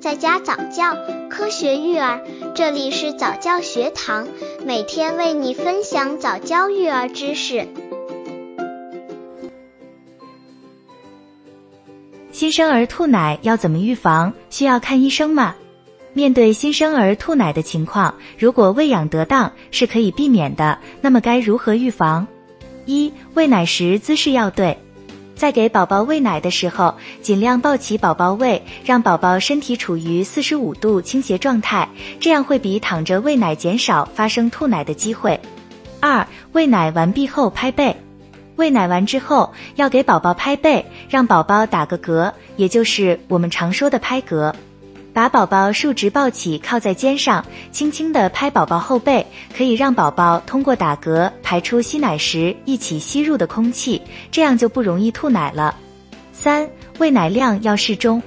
在家早教，科学育儿，这里是早教学堂，每天为你分享早教育儿知识。新生儿吐奶要怎么预防？需要看医生吗？面对新生儿吐奶的情况，如果喂养得当是可以避免的，那么该如何预防？一、喂奶时姿势要对。在给宝宝喂奶的时候，尽量抱起宝宝喂，让宝宝身体处于四十五度倾斜状态，这样会比躺着喂奶减少发生吐奶的机会。二、喂奶完毕后拍背，喂奶完之后要给宝宝拍背，让宝宝打个嗝，也就是我们常说的拍嗝。把宝宝竖直抱起，靠在肩上，轻轻地拍宝宝后背，可以让宝宝通过打嗝排出吸奶时一起吸入的空气，这样就不容易吐奶了。三、喂奶量要适中，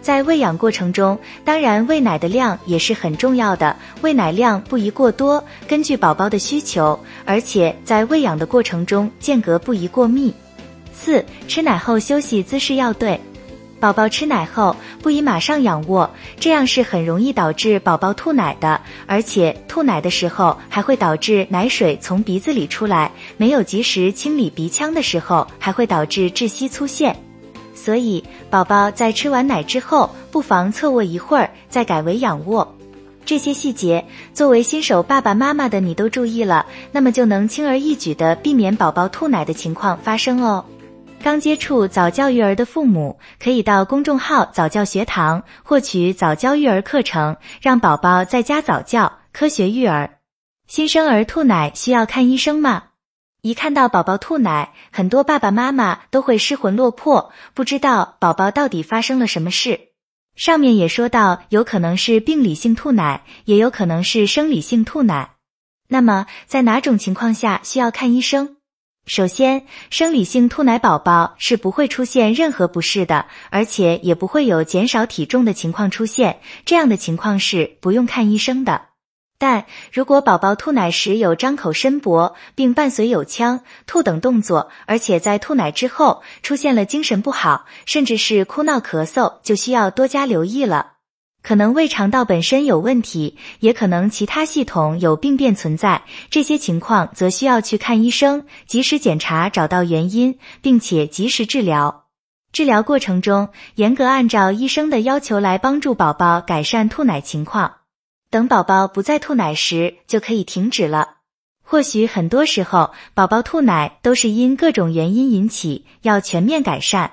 在喂养过程中，当然喂奶的量也是很重要的，喂奶量不宜过多，根据宝宝的需求，而且在喂养的过程中间隔不宜过密。四、吃奶后休息姿势要对。宝宝吃奶后不宜马上仰卧，这样是很容易导致宝宝吐奶的，而且吐奶的时候还会导致奶水从鼻子里出来，没有及时清理鼻腔的时候，还会导致窒息粗陷。所以，宝宝在吃完奶之后，不妨侧卧一会儿，再改为仰卧。这些细节，作为新手爸爸妈妈的你都注意了，那么就能轻而易举的避免宝宝吐奶的情况发生哦。刚接触早教育儿的父母，可以到公众号早教学堂获取早教育儿课程，让宝宝在家早教，科学育儿。新生儿吐奶需要看医生吗？一看到宝宝吐奶，很多爸爸妈妈都会失魂落魄，不知道宝宝到底发生了什么事。上面也说到，有可能是病理性吐奶，也有可能是生理性吐奶。那么，在哪种情况下需要看医生？首先，生理性吐奶宝宝是不会出现任何不适的，而且也不会有减少体重的情况出现。这样的情况是不用看医生的。但如果宝宝吐奶时有张口伸脖，并伴随有呛、吐等动作，而且在吐奶之后出现了精神不好，甚至是哭闹、咳嗽，就需要多加留意了。可能胃肠道本身有问题，也可能其他系统有病变存在，这些情况则需要去看医生，及时检查，找到原因，并且及时治疗。治疗过程中，严格按照医生的要求来帮助宝宝改善吐奶情况。等宝宝不再吐奶时，就可以停止了。或许很多时候，宝宝吐奶都是因各种原因引起，要全面改善。